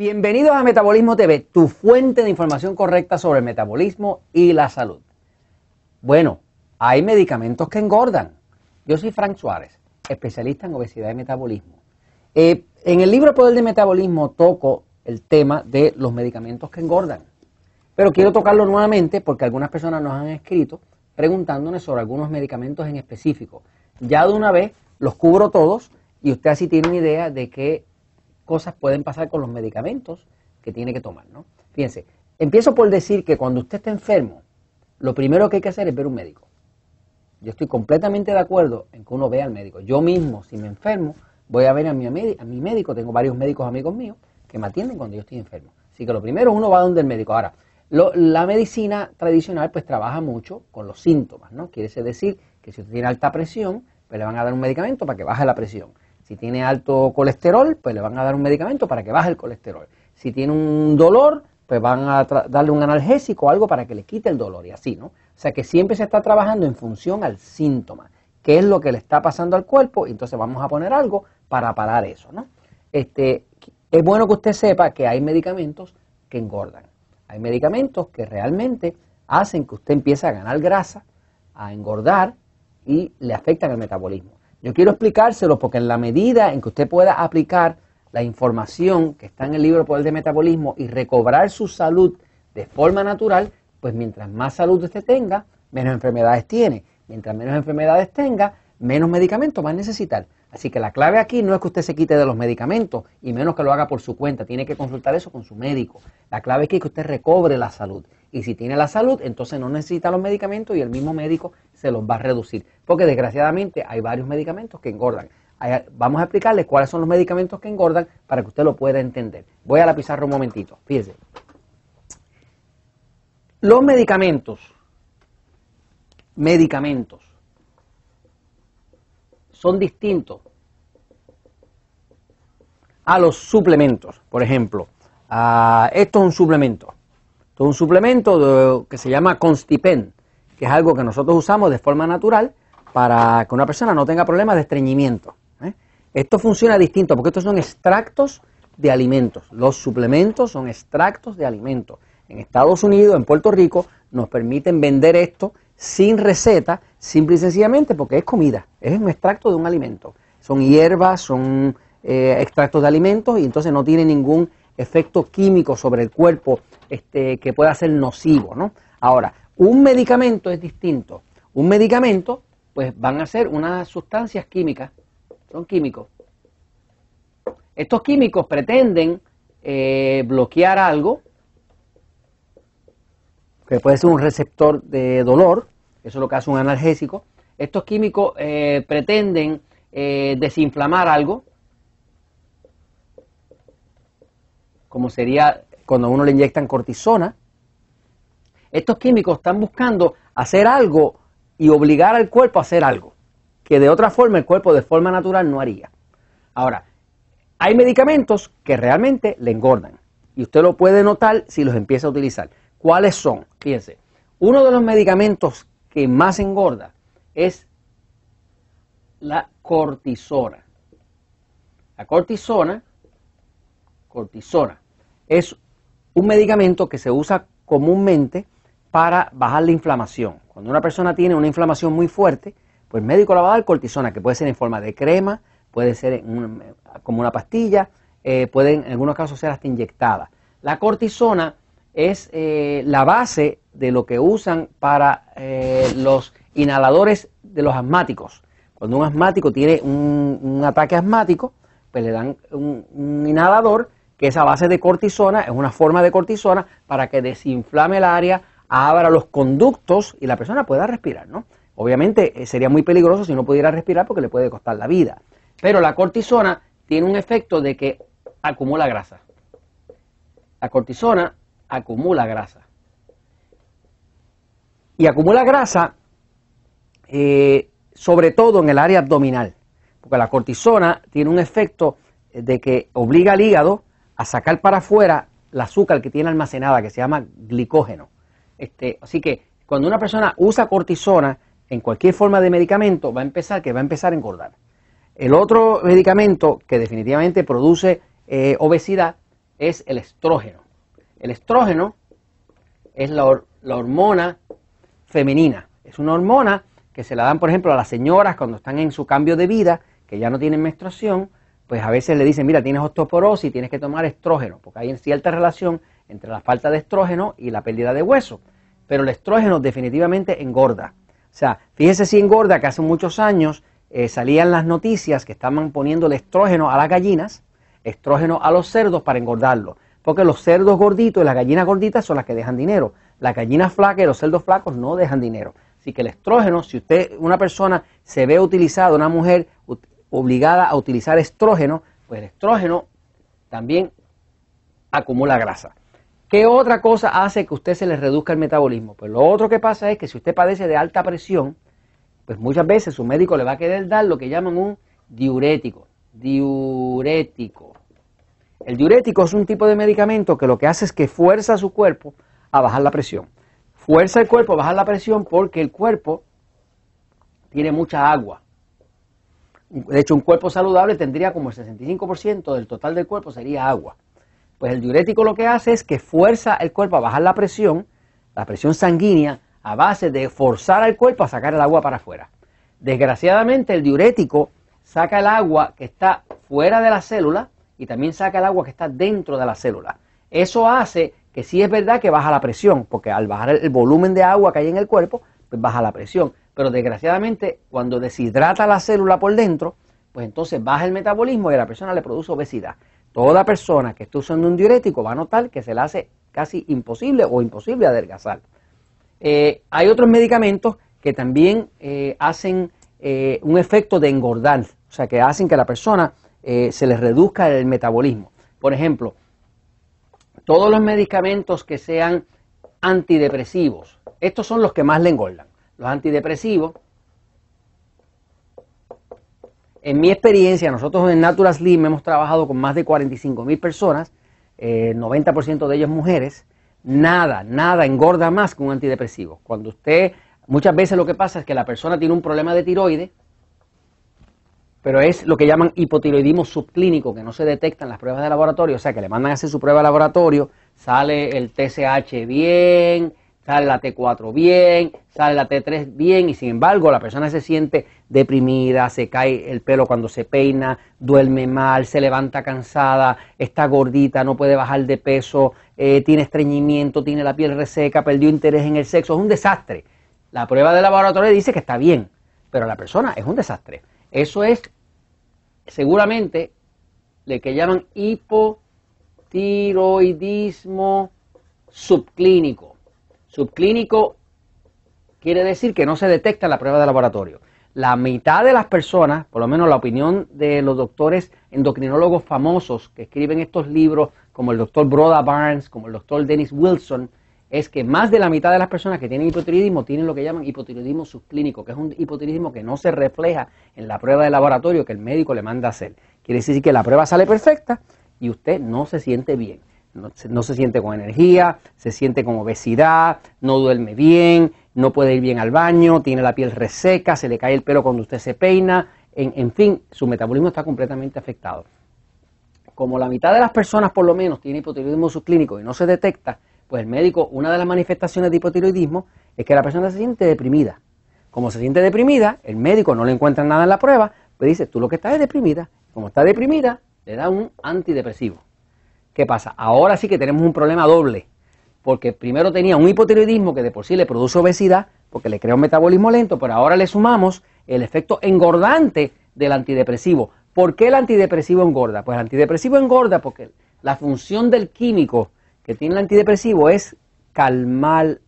Bienvenidos a Metabolismo TV, tu fuente de información correcta sobre el metabolismo y la salud. Bueno, hay medicamentos que engordan. Yo soy Frank Suárez, especialista en obesidad y metabolismo. Eh, en el libro Poder de Metabolismo toco el tema de los medicamentos que engordan. Pero quiero tocarlo nuevamente porque algunas personas nos han escrito preguntándonos sobre algunos medicamentos en específico. Ya de una vez los cubro todos y usted así tiene una idea de qué cosas pueden pasar con los medicamentos que tiene que tomar, ¿no? Fíjense, empiezo por decir que cuando usted está enfermo, lo primero que hay que hacer es ver un médico. Yo estoy completamente de acuerdo en que uno vea al médico. Yo mismo, si me enfermo, voy a ver a mi, a mi médico. Tengo varios médicos amigos míos que me atienden cuando yo estoy enfermo. Así que lo primero uno va donde el médico. Ahora, la medicina tradicional pues trabaja mucho con los síntomas, ¿no? Quiere decir que si usted tiene alta presión, pues le van a dar un medicamento para que baje la presión. Si tiene alto colesterol, pues le van a dar un medicamento para que baje el colesterol. Si tiene un dolor, pues van a darle un analgésico o algo para que le quite el dolor y así, ¿no? O sea que siempre se está trabajando en función al síntoma, qué es lo que le está pasando al cuerpo, y entonces vamos a poner algo para parar eso, ¿no? Este, es bueno que usted sepa que hay medicamentos que engordan. Hay medicamentos que realmente hacen que usted empiece a ganar grasa, a engordar y le afectan el metabolismo. Yo quiero explicárselo porque en la medida en que usted pueda aplicar la información que está en el libro Poder de Metabolismo y recobrar su salud de forma natural, pues mientras más salud usted tenga, menos enfermedades tiene. Mientras menos enfermedades tenga, menos medicamentos va a necesitar. Así que la clave aquí no es que usted se quite de los medicamentos y menos que lo haga por su cuenta. Tiene que consultar eso con su médico. La clave es que usted recobre la salud. Y si tiene la salud, entonces no necesita los medicamentos y el mismo médico se los va a reducir. Porque desgraciadamente hay varios medicamentos que engordan. Vamos a explicarle cuáles son los medicamentos que engordan para que usted lo pueda entender. Voy a la pizarra un momentito. Fíjese. Los medicamentos, medicamentos son distintos a los suplementos. Por ejemplo, esto es un suplemento. Un suplemento que se llama Constipen, que es algo que nosotros usamos de forma natural para que una persona no tenga problemas de estreñimiento. ¿eh? Esto funciona distinto porque estos son extractos de alimentos. Los suplementos son extractos de alimentos. En Estados Unidos, en Puerto Rico, nos permiten vender esto sin receta, simple y sencillamente porque es comida, es un extracto de un alimento. Son hierbas, son eh, extractos de alimentos y entonces no tiene ningún efecto químico sobre el cuerpo este, que pueda ser nocivo. ¿no? Ahora, un medicamento es distinto. Un medicamento, pues van a ser unas sustancias químicas, son químicos. Estos químicos pretenden eh, bloquear algo, que puede ser un receptor de dolor, eso es lo que hace un analgésico. Estos químicos eh, pretenden eh, desinflamar algo, como sería cuando a uno le inyectan cortisona. Estos químicos están buscando hacer algo y obligar al cuerpo a hacer algo, que de otra forma el cuerpo de forma natural no haría. Ahora, hay medicamentos que realmente le engordan y usted lo puede notar si los empieza a utilizar. ¿Cuáles son? Fíjense, uno de los medicamentos que más engorda es la cortisona. La cortisona, cortisona, es un medicamento que se usa comúnmente para bajar la inflamación. Cuando una persona tiene una inflamación muy fuerte, pues el médico le va a dar cortisona, que puede ser en forma de crema, puede ser como una pastilla, eh, puede en algunos casos ser hasta inyectada. La cortisona es eh, la base de lo que usan para eh, los inhaladores de los asmáticos. Cuando un asmático tiene un, ataque asmático, pues le dan un, inhalador que es a base de cortisona, es una forma de cortisona para que desinflame el área, abra los conductos y la persona pueda respirar, ¿no? Obviamente eh, sería muy peligroso si no pudiera respirar porque le puede costar la vida. Pero la cortisona tiene un efecto de que acumula grasa. La cortisona acumula grasa. Y acumula grasa eh, sobre todo en el área abdominal, porque la cortisona tiene un efecto de que obliga al hígado a sacar para afuera el azúcar que tiene almacenada, que se llama glicógeno. Este, así que cuando una persona usa cortisona en cualquier forma de medicamento, va a empezar que va a empezar a engordar. El otro medicamento que definitivamente produce eh, obesidad es el estrógeno. El estrógeno es la, la hormona femenina. Es una hormona que se la dan, por ejemplo, a las señoras cuando están en su cambio de vida, que ya no tienen menstruación, pues a veces le dicen, mira, tienes osteoporosis, tienes que tomar estrógeno, porque hay cierta relación entre la falta de estrógeno y la pérdida de hueso. Pero el estrógeno definitivamente engorda. O sea, fíjese si engorda que hace muchos años eh, salían las noticias que estaban poniendo el estrógeno a las gallinas, estrógeno a los cerdos para engordarlos. Porque los cerdos gorditos y las gallinas gorditas son las que dejan dinero. Las gallinas flacas y los cerdos flacos no dejan dinero. Así que el estrógeno, si usted, una persona se ve utilizada, una mujer obligada a utilizar estrógeno, pues el estrógeno también acumula grasa. ¿Qué otra cosa hace que usted se le reduzca el metabolismo? Pues lo otro que pasa es que si usted padece de alta presión, pues muchas veces su médico le va a querer dar lo que llaman un diurético. Diurético. El diurético es un tipo de medicamento que lo que hace es que fuerza a su cuerpo a bajar la presión. Fuerza el cuerpo a bajar la presión porque el cuerpo tiene mucha agua. De hecho, un cuerpo saludable tendría como el 65% del total del cuerpo sería agua. Pues el diurético lo que hace es que fuerza el cuerpo a bajar la presión, la presión sanguínea, a base de forzar al cuerpo a sacar el agua para afuera. Desgraciadamente, el diurético saca el agua que está fuera de la célula y también saca el agua que está dentro de la célula. Eso hace que sí es verdad que baja la presión, porque al bajar el volumen de agua que hay en el cuerpo, pues baja la presión pero desgraciadamente cuando deshidrata la célula por dentro, pues entonces baja el metabolismo y a la persona le produce obesidad. Toda persona que esté usando un diurético va a notar que se le hace casi imposible o imposible adelgazar. Eh, hay otros medicamentos que también eh, hacen eh, un efecto de engordar, o sea, que hacen que a la persona se le reduzca el metabolismo. Por ejemplo, todos los medicamentos que sean antidepresivos, estos son los que más le engordan los antidepresivos. En mi experiencia, nosotros en Natural Slim hemos trabajado con más de 45 mil personas, 90% eh, de ellas mujeres. Nada, nada engorda más que un antidepresivo. Cuando usted, muchas veces lo que pasa es que la persona tiene un problema de tiroides, pero es lo que llaman hipotiroidismo subclínico, que no se detecta en las pruebas de laboratorio, o sea, que le mandan a hacer su prueba de laboratorio, sale el TSH bien, sale la T4 bien, sale la T3 bien y sin embargo la persona se siente deprimida, se cae el pelo cuando se peina, duerme mal, se levanta cansada, está gordita, no puede bajar de peso, eh, tiene estreñimiento, tiene la piel reseca, perdió interés en el sexo, es un desastre. La prueba de laboratorio dice que está bien, pero la persona es un desastre. Eso es seguramente lo que llaman hipotiroidismo subclínico Subclínico quiere decir que no se detecta en la prueba de laboratorio. La mitad de las personas, por lo menos la opinión de los doctores endocrinólogos famosos que escriben estos libros, como el doctor Broda Barnes, como el doctor Dennis Wilson, es que más de la mitad de las personas que tienen hipotiroidismo tienen lo que llaman hipotiroidismo subclínico, que es un hipotiroidismo que no se refleja en la prueba de laboratorio que el médico le manda a hacer. Quiere decir que la prueba sale perfecta y usted no se siente bien no, se siente con energía, se siente con obesidad, no duerme bien, no puede ir bien al baño, tiene la piel reseca, se le cae el pelo cuando usted se peina, en, en fin, su metabolismo está completamente afectado. Como la mitad de las personas por lo menos tiene hipotiroidismo subclínico y no se detecta, pues el médico, una de las manifestaciones de hipotiroidismo es que la persona se siente deprimida. Como se siente deprimida, el médico no le encuentra nada en la prueba, pues dice, tú lo que estás es deprimida. Como está deprimida, le da un antidepresivo. ¿Qué pasa? Ahora sí que tenemos un problema doble, porque primero tenía un hipotiroidismo que de por sí le produce obesidad, porque le crea un metabolismo lento, pero ahora le sumamos el efecto engordante del antidepresivo. ¿Por qué el antidepresivo engorda? Pues el antidepresivo engorda porque la función del químico que tiene el antidepresivo es calmar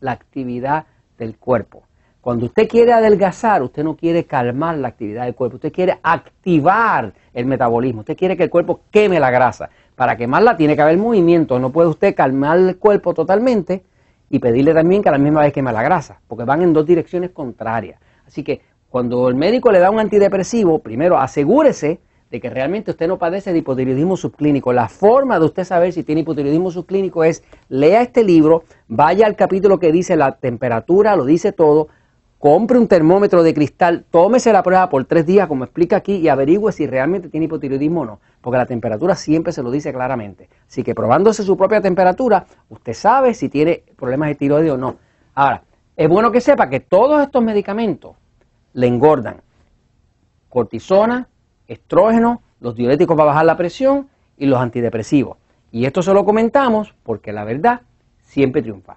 la actividad del cuerpo. Cuando usted quiere adelgazar, usted no quiere calmar la actividad del cuerpo, usted quiere activar el metabolismo, usted quiere que el cuerpo queme la grasa. Para quemarla tiene que haber movimiento, no puede usted calmar el cuerpo totalmente y pedirle también que a la misma vez queme la grasa, porque van en dos direcciones contrarias. Así que cuando el médico le da un antidepresivo, primero asegúrese de que realmente usted no padece de hipotiroidismo subclínico. La forma de usted saber si tiene hipotiroidismo subclínico es lea este libro, vaya al capítulo que dice la temperatura, lo dice todo, compre un termómetro de cristal, tómese la prueba por tres días, como explica aquí, y averigüe si realmente tiene hipotiroidismo o no, porque la temperatura siempre se lo dice claramente. Así que probándose su propia temperatura, usted sabe si tiene problemas de tiroides o no. Ahora, es bueno que sepa que todos estos medicamentos le engordan. Cortisona, estrógeno, los diuréticos para bajar la presión y los antidepresivos. Y esto se lo comentamos porque la verdad siempre triunfa.